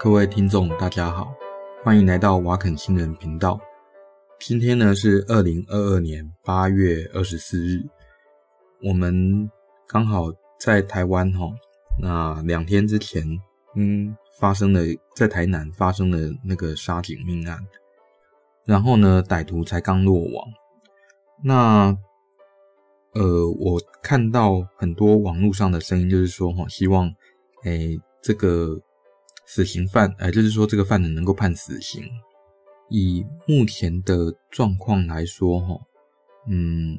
各位听众，大家好，欢迎来到瓦肯新人频道。今天呢是二零二二年八月二十四日，我们刚好在台湾哈，那两天之前，嗯，发生了在台南发生了那个杀警命案，然后呢，歹徒才刚落网。那呃，我看到很多网络上的声音，就是说哈，希望诶这个。死刑犯，哎，就是说这个犯人能够判死刑。以目前的状况来说，哈，嗯，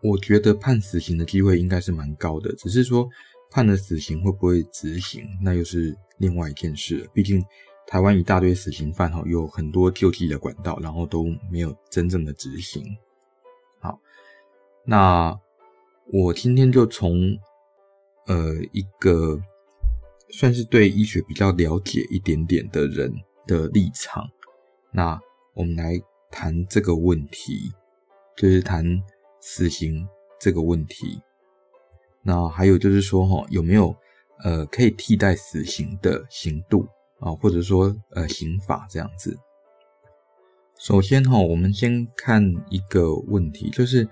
我觉得判死刑的机会应该是蛮高的。只是说判了死刑会不会执行，那又是另外一件事了。毕竟台湾一大堆死刑犯，哈，有很多救济的管道，然后都没有真正的执行。好，那我今天就从呃一个。算是对医学比较了解一点点的人的立场，那我们来谈这个问题，就是谈死刑这个问题。那还有就是说，哈，有没有呃可以替代死刑的刑度啊，或者说呃刑法这样子？首先哈，我们先看一个问题，就是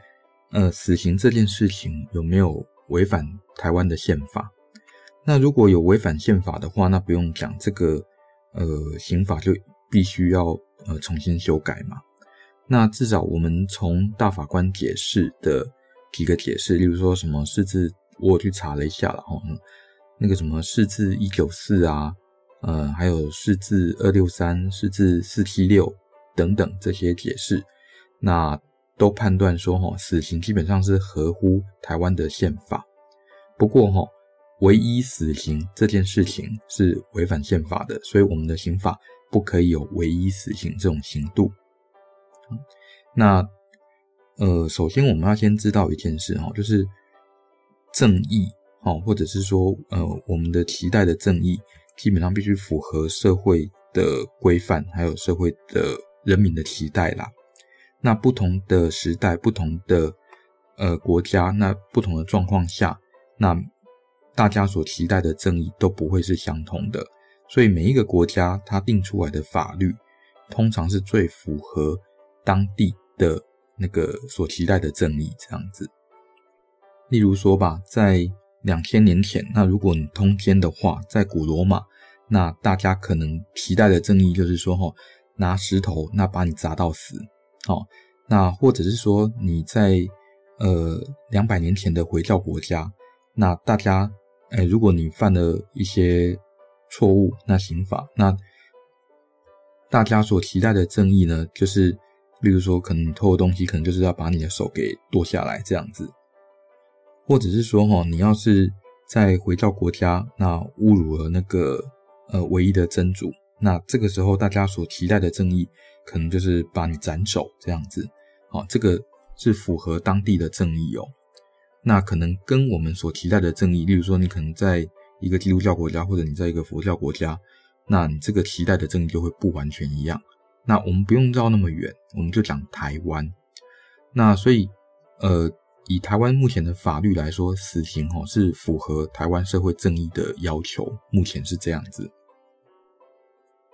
呃死刑这件事情有没有违反台湾的宪法？那如果有违反宪法的话，那不用讲，这个呃刑法就必须要呃重新修改嘛。那至少我们从大法官解释的几个解释，例如说什么释字，我有去查了一下了哈，那个什么释字一九四啊，呃还有释字二六三、释字四七六等等这些解释，那都判断说哈，死刑基本上是合乎台湾的宪法。不过哈。唯一死刑这件事情是违反宪法的，所以我们的刑法不可以有唯一死刑这种刑度。那呃，首先我们要先知道一件事哈，就是正义哈，或者是说呃，我们的期待的正义，基本上必须符合社会的规范，还有社会的人民的期待啦。那不同的时代、不同的呃国家，那不同的状况下，那大家所期待的正义都不会是相同的，所以每一个国家它定出来的法律，通常是最符合当地的那个所期待的正义这样子。例如说吧，在两千年前，那如果你通奸的话，在古罗马，那大家可能期待的正义就是说，哈，拿石头那把你砸到死，好，那或者是说你在呃两百年前的回教国家，那大家。哎，如果你犯了一些错误，那刑法，那大家所期待的正义呢，就是，例如说，可能偷的东西，可能就是要把你的手给剁下来这样子，或者是说，哈，你要是在回到国家，那侮辱了那个呃唯一的真主，那这个时候大家所期待的正义，可能就是把你斩首这样子，好，这个是符合当地的正义哦。那可能跟我们所期待的正义，例如说，你可能在一个基督教国家，或者你在一个佛教国家，那你这个期待的正义就会不完全一样。那我们不用绕那么远，我们就讲台湾。那所以，呃，以台湾目前的法律来说，死刑哦是符合台湾社会正义的要求，目前是这样子。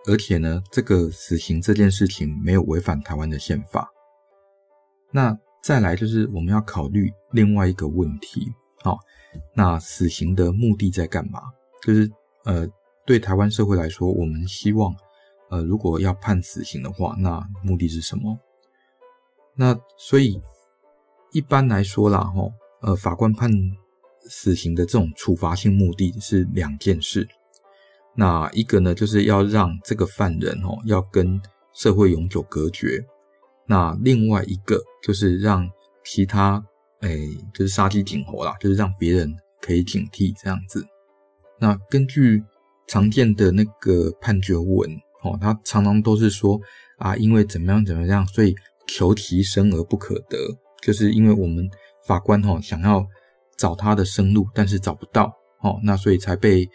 而且呢，这个死刑这件事情没有违反台湾的宪法。那。再来就是我们要考虑另外一个问题，好，那死刑的目的在干嘛？就是呃，对台湾社会来说，我们希望呃，如果要判死刑的话，那目的是什么？那所以一般来说啦，哈，呃，法官判死刑的这种处罚性目的是两件事，那一个呢，就是要让这个犯人哦，要跟社会永久隔绝。那另外一个就是让其他，诶、就是杀鸡儆猴啦，就是让别人可以警惕这样子。那根据常见的那个判决文，哦，他常常都是说啊，因为怎么样怎么样，所以求其生而不可得，就是因为我们法官哈想要找他的生路，但是找不到，哦，那所以才被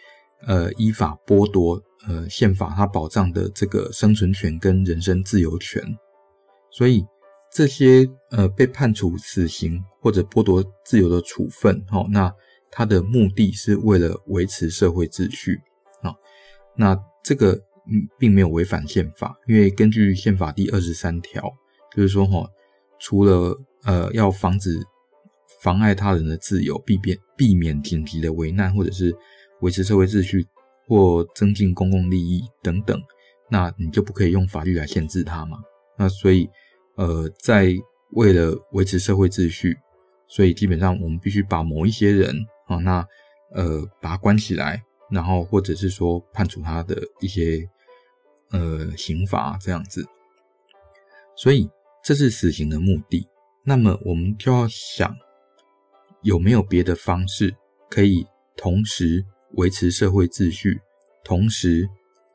呃依法剥夺呃宪法它保障的这个生存权跟人身自由权。所以这些呃被判处死刑或者剥夺自由的处分，哈那它的目的是为了维持社会秩序啊。那这个嗯并没有违反宪法，因为根据宪法第二十三条，就是说哈，除了呃要防止妨碍他人的自由，避免避免紧急的危难，或者是维持社会秩序或增进公共利益等等，那你就不可以用法律来限制他嘛。那所以呃在为了维持社会秩序，所以基本上我们必须把某一些人啊，那呃把他关起来，然后或者是说判处他的一些呃刑罚这样子。所以这是死刑的目的。那么我们就要想，有没有别的方式可以同时维持社会秩序，同时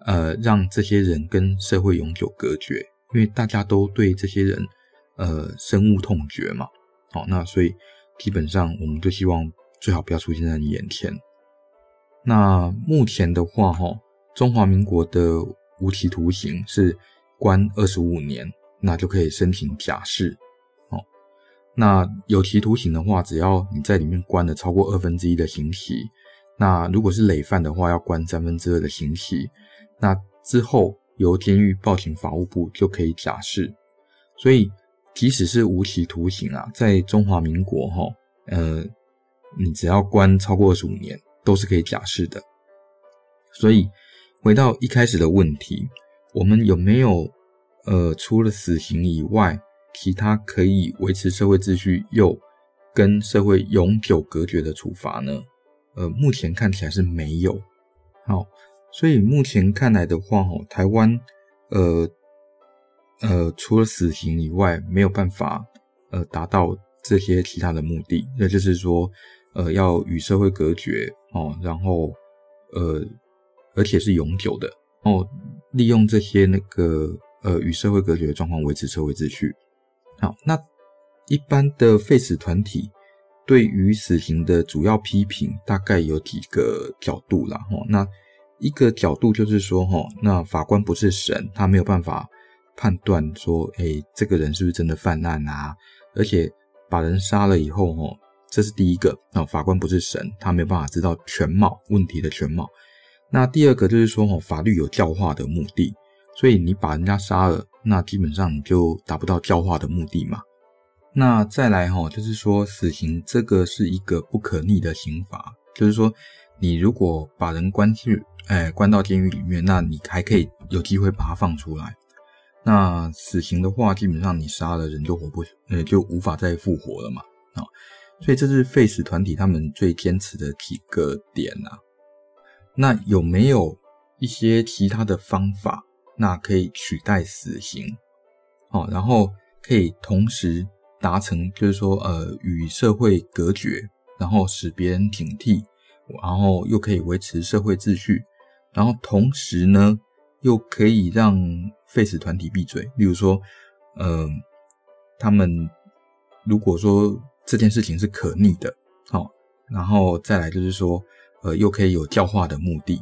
呃让这些人跟社会永久隔绝？因为大家都对这些人。呃，深恶痛绝嘛，好，那所以基本上我们就希望最好不要出现在你眼前。那目前的话，哈，中华民国的无期徒刑是关二十五年，那就可以申请假释。哦，那有期徒刑的话，只要你在里面关了超过二分之一的刑期，那如果是累犯的话，要关三分之二的刑期，那之后由监狱报请法务部就可以假释。所以。即使是无期徒刑啊，在中华民国哈，呃，你只要关超过二十五年，都是可以假释的。所以回到一开始的问题，我们有没有呃，除了死刑以外，其他可以维持社会秩序又跟社会永久隔绝的处罚呢？呃，目前看起来是没有。好，所以目前看来的话，哈，台湾呃。呃，除了死刑以外，没有办法呃达到这些其他的目的。那就是说，呃，要与社会隔绝哦，然后呃，而且是永久的哦，利用这些那个呃与社会隔绝的状况维持社会秩序。好，那一般的废死团体对于死刑的主要批评大概有几个角度啦。哈。那一个角度就是说，哈，那法官不是神，他没有办法。判断说，哎、这个人是不是真的犯案啊？而且把人杀了以后，哦，这是第一个。那法官不是神，他没有办法知道全貌问题的全貌。那第二个就是说，哦，法律有教化的目的，所以你把人家杀了，那基本上你就达不到教化的目的嘛。那再来，哈，就是说，死刑这个是一个不可逆的刑罚，就是说，你如果把人关去，哎，关到监狱里面，那你还可以有机会把他放出来。那死刑的话，基本上你杀了人就活不，呃，就无法再复活了嘛，啊，所以这是废死团体他们最坚持的几个点啊。那有没有一些其他的方法，那可以取代死刑，好，然后可以同时达成，就是说，呃，与社会隔绝，然后使别人警惕，然后又可以维持社会秩序，然后同时呢，又可以让废死团体闭嘴，例如说，嗯、呃，他们如果说这件事情是可逆的，好，然后再来就是说，呃，又可以有教化的目的，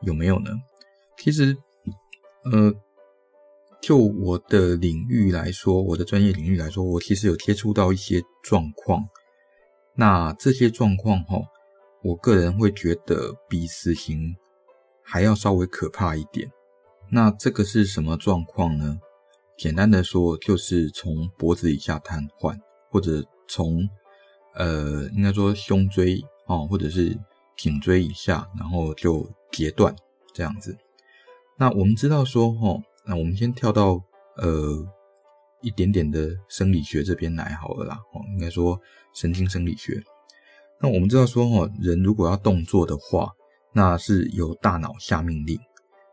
有没有呢？其实，呃，就我的领域来说，我的专业领域来说，我其实有接触到一些状况，那这些状况哈，我个人会觉得比死刑还要稍微可怕一点。那这个是什么状况呢？简单的说，就是从脖子以下瘫痪，或者从呃，应该说胸椎哦，或者是颈椎以下，然后就截断这样子。那我们知道说，哦，那我们先跳到呃一点点的生理学这边来好了啦。哦，应该说神经生理学。那我们知道说，哦，人如果要动作的话，那是由大脑下命令。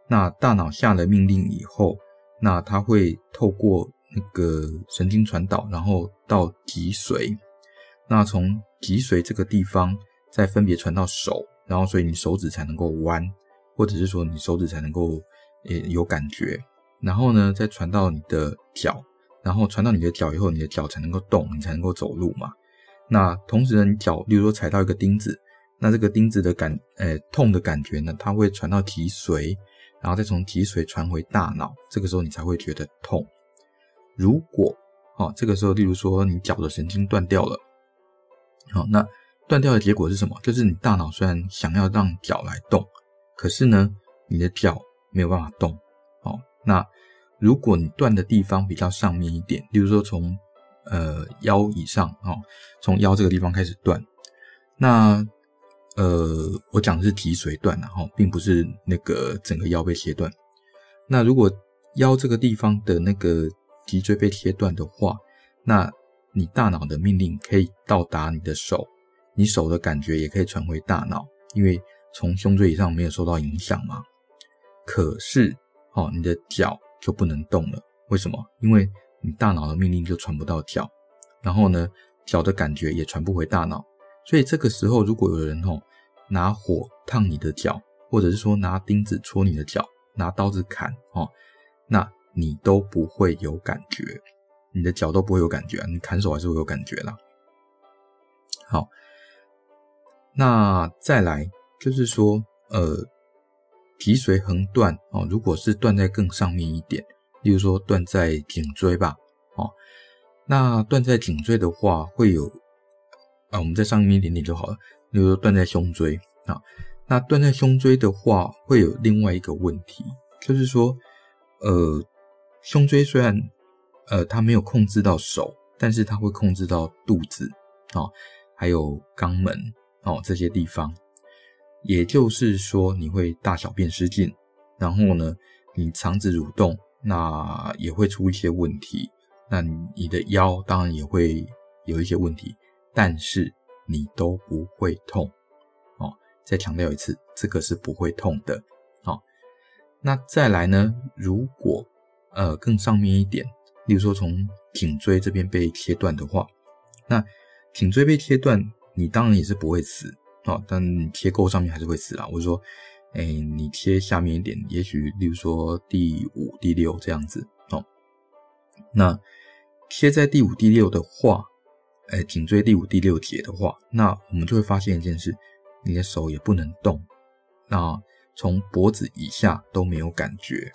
那大脑下了命令以后，那它会透过那个神经传导，然后到脊髓，那从脊髓这个地方再分别传到手，然后所以你手指才能够弯，或者是说你手指才能够诶有感觉，然后呢再传到你的脚，然后传到你的脚以后，你的脚才能够动，你才能够走路嘛。那同时呢，你脚例如说踩到一个钉子，那这个钉子的感诶痛的感觉呢，它会传到脊髓。然后再从脊髓传回大脑，这个时候你才会觉得痛。如果，哦，这个时候，例如说你脚的神经断掉了，好，那断掉的结果是什么？就是你大脑虽然想要让脚来动，可是呢，你的脚没有办法动。哦，那如果你断的地方比较上面一点，例如说从呃腰以上，哦，从腰这个地方开始断，那呃我讲的是脊髓断，然后并不是那个整个腰被切断。那如果腰这个地方的那个脊椎被切断的话，那你大脑的命令可以到达你的手，你手的感觉也可以传回大脑，因为从胸椎以上没有受到影响嘛。可是，哦，你的脚就不能动了，为什么？因为你大脑的命令就传不到脚，然后呢，脚的感觉也传不回大脑，所以这个时候，如果有人哦拿火烫你的脚，或者是说拿钉子戳你的脚，拿刀子砍哦，那你都不会有感觉。你的脚都不会有感觉，你砍手还是会有感觉啦。好，那再来就是说，呃，脊髓横断哦，如果是断在更上面一点，例如说断在颈椎吧，哦，那断在颈椎的话会有啊，我们在上面一点点就好了。例如说断在胸椎啊，那断在胸椎的话会有另外一个问题，就是说，呃，胸椎虽然呃，它没有控制到手，但是它会控制到肚子，哦，还有肛门，哦，这些地方。也就是说，你会大小便失禁，然后呢，你肠子蠕动，那也会出一些问题。那你的腰当然也会有一些问题，但是你都不会痛，哦。再强调一次，这个是不会痛的，哦。那再来呢，如果呃更上面一点。例如说，从颈椎这边被切断的话，那颈椎被切断，你当然也是不会死哦，但你切够上面还是会死啦。我说，哎，你切下面一点，也许例如说第五、第六这样子哦。那切在第五、第六的话，哎，颈椎第五、第六节的话，那我们就会发现一件事，你的手也不能动，那从脖子以下都没有感觉。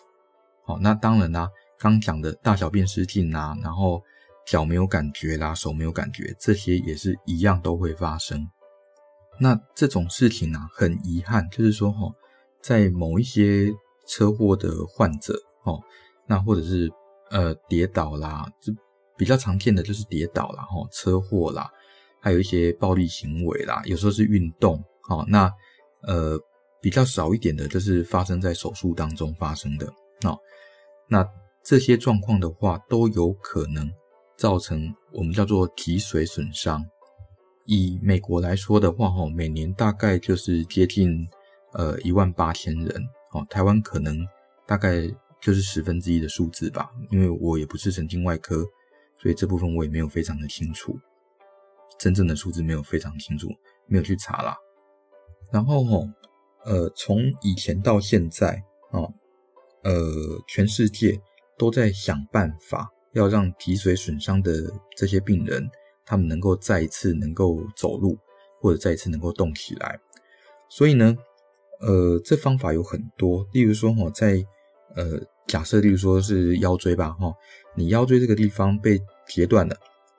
好，那当然啦。刚讲的大小便失禁啊，然后脚没有感觉啦，手没有感觉，这些也是一样都会发生。那这种事情啊，很遗憾，就是说哈，在某一些车祸的患者哦，那或者是呃跌倒啦，就比较常见的就是跌倒啦，哈，车祸啦，还有一些暴力行为啦，有时候是运动，哦，那呃比较少一点的就是发生在手术当中发生的，哦，那。这些状况的话，都有可能造成我们叫做脊髓损伤。以美国来说的话，哈，每年大概就是接近呃一万八千人，哦，台湾可能大概就是十分之一的数字吧。因为我也不是神经外科，所以这部分我也没有非常的清楚，真正的数字没有非常清楚，没有去查啦。然后哈，呃，从以前到现在，哦，呃，全世界。都在想办法要让脊髓损伤的这些病人，他们能够再一次能够走路，或者再一次能够动起来。所以呢，呃，这方法有很多。例如说，哈，在呃，假设，例如说是腰椎吧，哈，你腰椎这个地方被截断了，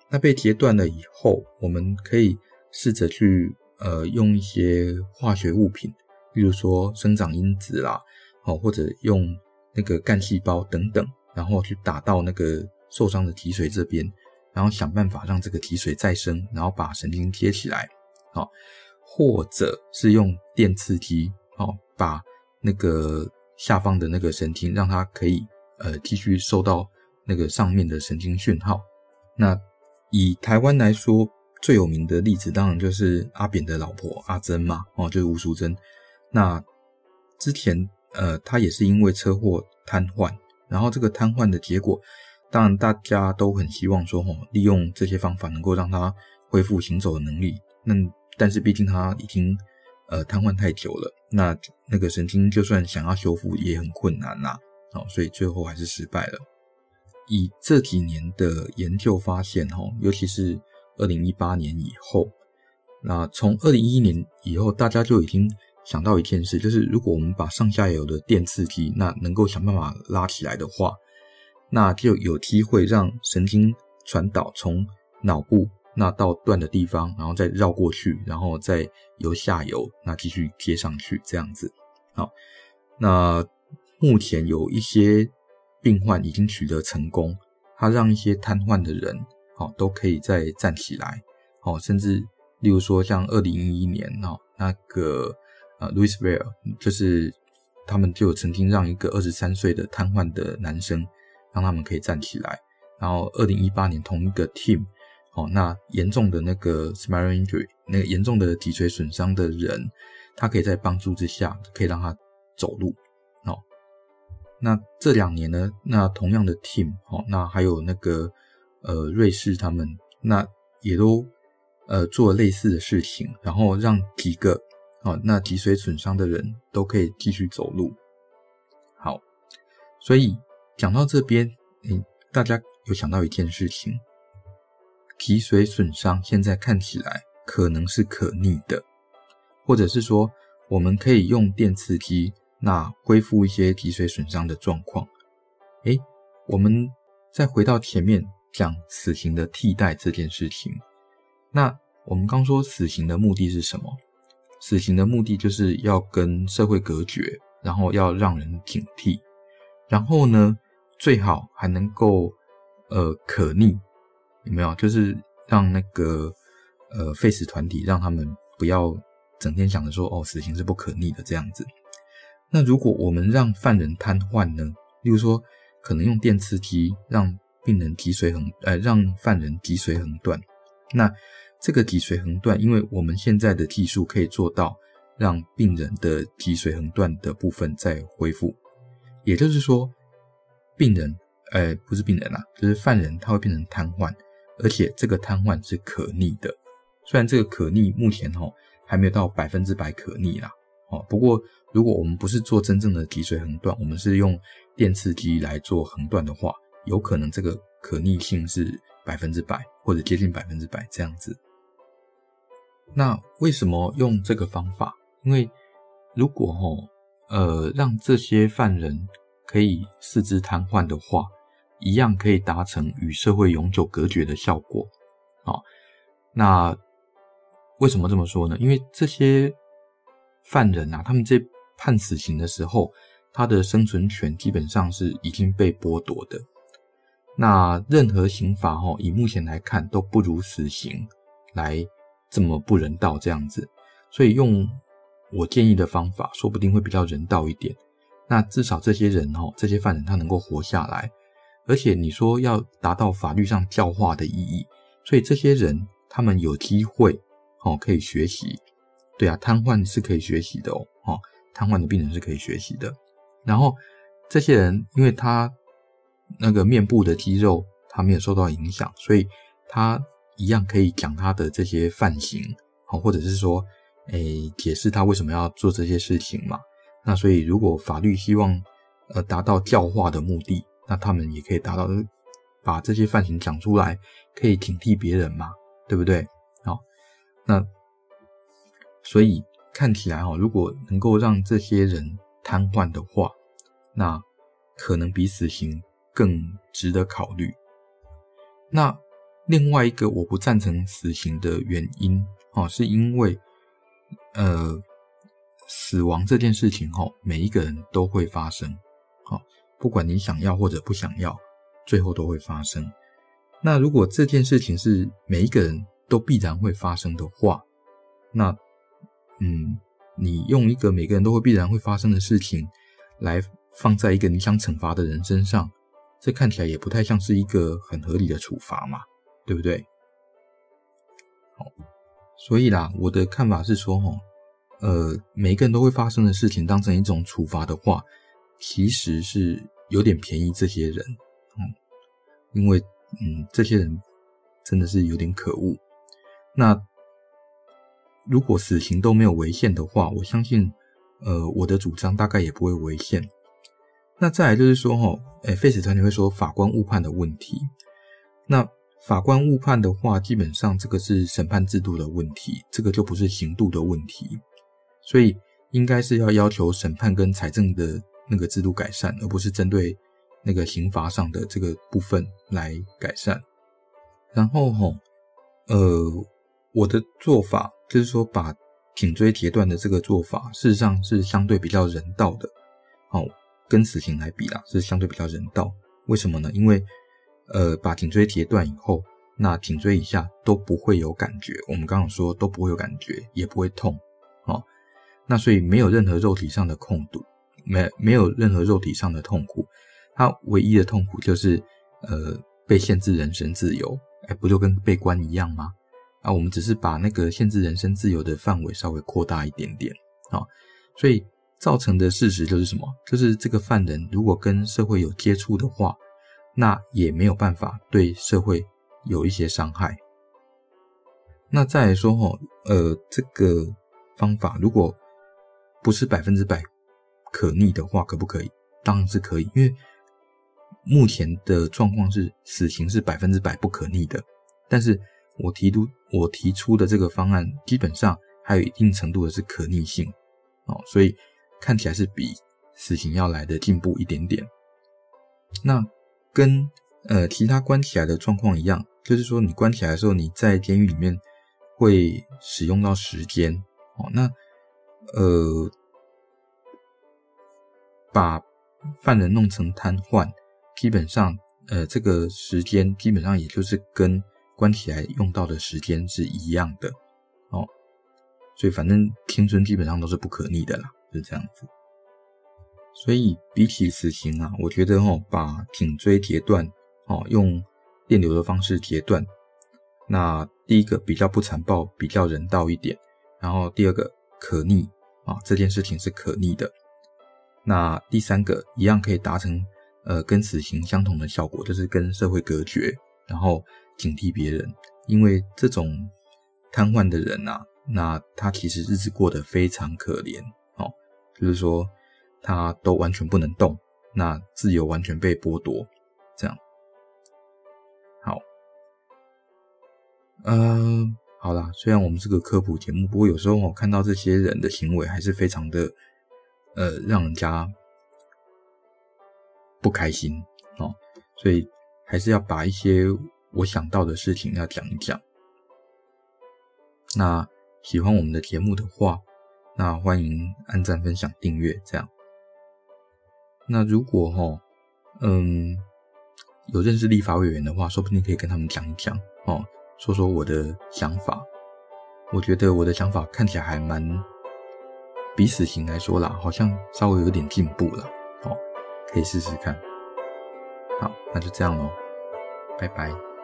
那被截断了以后，我们可以试着去呃，用一些化学物品，例如说生长因子啦，哦，或者用那个干细胞等等。然后去打到那个受伤的脊髓这边，然后想办法让这个脊髓再生，然后把神经接起来，好，或者是用电刺激，好，把那个下方的那个神经让它可以呃继续受到那个上面的神经讯号。那以台湾来说，最有名的例子当然就是阿扁的老婆阿珍嘛，哦，就是吴淑珍。那之前呃，他也是因为车祸瘫痪。然后这个瘫痪的结果，当然大家都很希望说，哦，利用这些方法能够让他恢复行走的能力。那但是毕竟他已经呃瘫痪太久了，那那个神经就算想要修复也很困难呐，哦，所以最后还是失败了。以这几年的研究发现，哈，尤其是二零一八年以后，那从二零一一年以后，大家就已经。想到一件事，就是如果我们把上下游的电刺激，那能够想办法拉起来的话，那就有机会让神经传导从脑部那到断的地方，然后再绕过去，然后再由下游那继续接上去，这样子。好，那目前有一些病患已经取得成功，他让一些瘫痪的人，哦，都可以再站起来，哦，甚至例如说像二零一一年，哦，那个呃，Louisville 就是他们就曾经让一个二十三岁的瘫痪的男生，让他们可以站起来，然后二零一八年同一个 team，哦，那严重的那个 spinal injury，那个严重的脊髓损伤的人，他可以在帮助之下，可以让他走路。那这两年呢，那同样的 team，哦，那还有那个呃瑞士他们，那也都呃做了类似的事情，然后让几个哦那脊髓损伤的人都可以继续走路。好，所以讲到这边，嗯，大家有想到一件事情，脊髓损伤现在看起来可能是可逆的，或者是说我们可以用电刺激。那恢复一些脊髓损伤的状况，诶，我们再回到前面讲死刑的替代这件事情。那我们刚说死刑的目的是什么？死刑的目的就是要跟社会隔绝，然后要让人警惕，然后呢，最好还能够呃可逆，有没有？就是让那个呃废死团体让他们不要整天想着说哦，死刑是不可逆的这样子。那如果我们让犯人瘫痪呢？例如说，可能用电刺激让病人脊髓横，呃，让犯人脊髓横断。那这个脊髓横断，因为我们现在的技术可以做到让病人的脊髓横断的部分再恢复。也就是说，病人，呃，不是病人啦，就是犯人，他会变成瘫痪，而且这个瘫痪是可逆的。虽然这个可逆目前齁还没有到百分之百可逆啦。哦，不过如果我们不是做真正的脊髓横断，我们是用电刺激来做横断的话，有可能这个可逆性是百分之百或者接近百分之百这样子。那为什么用这个方法？因为如果哦，呃，让这些犯人可以四肢瘫痪的话，一样可以达成与社会永久隔绝的效果。好，那为什么这么说呢？因为这些。犯人啊，他们在判死刑的时候，他的生存权基本上是已经被剥夺的。那任何刑罚齁，以目前来看都不如死刑来这么不人道这样子。所以用我建议的方法，说不定会比较人道一点。那至少这些人齁，这些犯人他能够活下来，而且你说要达到法律上教化的意义，所以这些人他们有机会哦，可以学习。对啊，瘫痪是可以学习的哦，哦，瘫痪的病人是可以学习的。然后这些人，因为他那个面部的肌肉他没有受到影响，所以他一样可以讲他的这些犯行，好，或者是说，诶，解释他为什么要做这些事情嘛。那所以，如果法律希望呃达到教化的目的，那他们也可以达到把这些犯行讲出来，可以警惕别人嘛，对不对？好，那。所以看起来哈，如果能够让这些人瘫痪的话，那可能比死刑更值得考虑。那另外一个我不赞成死刑的原因哦，是因为呃，死亡这件事情哈，每一个人都会发生，好，不管你想要或者不想要，最后都会发生。那如果这件事情是每一个人都必然会发生的话，那嗯，你用一个每个人都会必然会发生的事情来放在一个你想惩罚的人身上，这看起来也不太像是一个很合理的处罚嘛，对不对？好，所以啦，我的看法是说，齁，呃，每个人都会发生的事情当成一种处罚的话，其实是有点便宜这些人，嗯，因为嗯，这些人真的是有点可恶，那。如果死刑都没有违宪的话，我相信，呃，我的主张大概也不会违宪。那再来就是说，哈，诶，废死团体会说法官误判的问题。那法官误判的话，基本上这个是审判制度的问题，这个就不是刑度的问题。所以应该是要要求审判跟财政的那个制度改善，而不是针对那个刑罚上的这个部分来改善。然后，哈，呃，我的做法。就是说，把颈椎截断的这个做法，事实上是相对比较人道的。好，跟死刑来比啦，是相对比较人道。为什么呢？因为呃，把颈椎截断以后，那颈椎以下都不会有感觉。我们刚刚说都不会有感觉，也不会痛，哦，那所以没有任何肉体上的痛苦，没没有任何肉体上的痛苦，它唯一的痛苦就是呃被限制人身自由，哎，不就跟被关一样吗？啊，我们只是把那个限制人身自由的范围稍微扩大一点点，啊，所以造成的事实就是什么？就是这个犯人如果跟社会有接触的话。那也没有办法对社会有一些伤害。那再来说哈，呃，这个方法如果不是百分之百可逆的话，可不可以？当然是可以，因为目前的状况是死刑是百分之百不可逆的。但是我提出我提出的这个方案，基本上还有一定程度的是可逆性哦，所以看起来是比死刑要来的进步一点点。那。跟呃其他关起来的状况一样，就是说你关起来的时候，你在监狱里面会使用到时间哦。那呃把犯人弄成瘫痪，基本上呃这个时间基本上也就是跟关起来用到的时间是一样的哦。所以反正青春基本上都是不可逆的啦，是这样子。所以比起死刑啊，我觉得哦，把颈椎截断哦，用电流的方式截断，那第一个比较不残暴，比较人道一点。然后第二个可逆啊，这件事情是可逆的。那第三个一样可以达成呃跟死刑相同的效果，就是跟社会隔绝，然后警惕别人。因为这种瘫痪的人啊，那他其实日子过得非常可怜哦，就是说。他都完全不能动，那自由完全被剥夺，这样。好，嗯、呃，好啦，虽然我们是个科普节目，不过有时候我看到这些人的行为还是非常的，呃，让人家不开心哦，所以还是要把一些我想到的事情要讲一讲。那喜欢我们的节目的话，那欢迎按赞、分享、订阅，这样。那如果哈，嗯，有认识立法委员的话，说不定可以跟他们讲一讲哦，说说我的想法。我觉得我的想法看起来还蛮，比死刑来说啦，好像稍微有点进步了哦，可以试试看。好，那就这样喽，拜拜。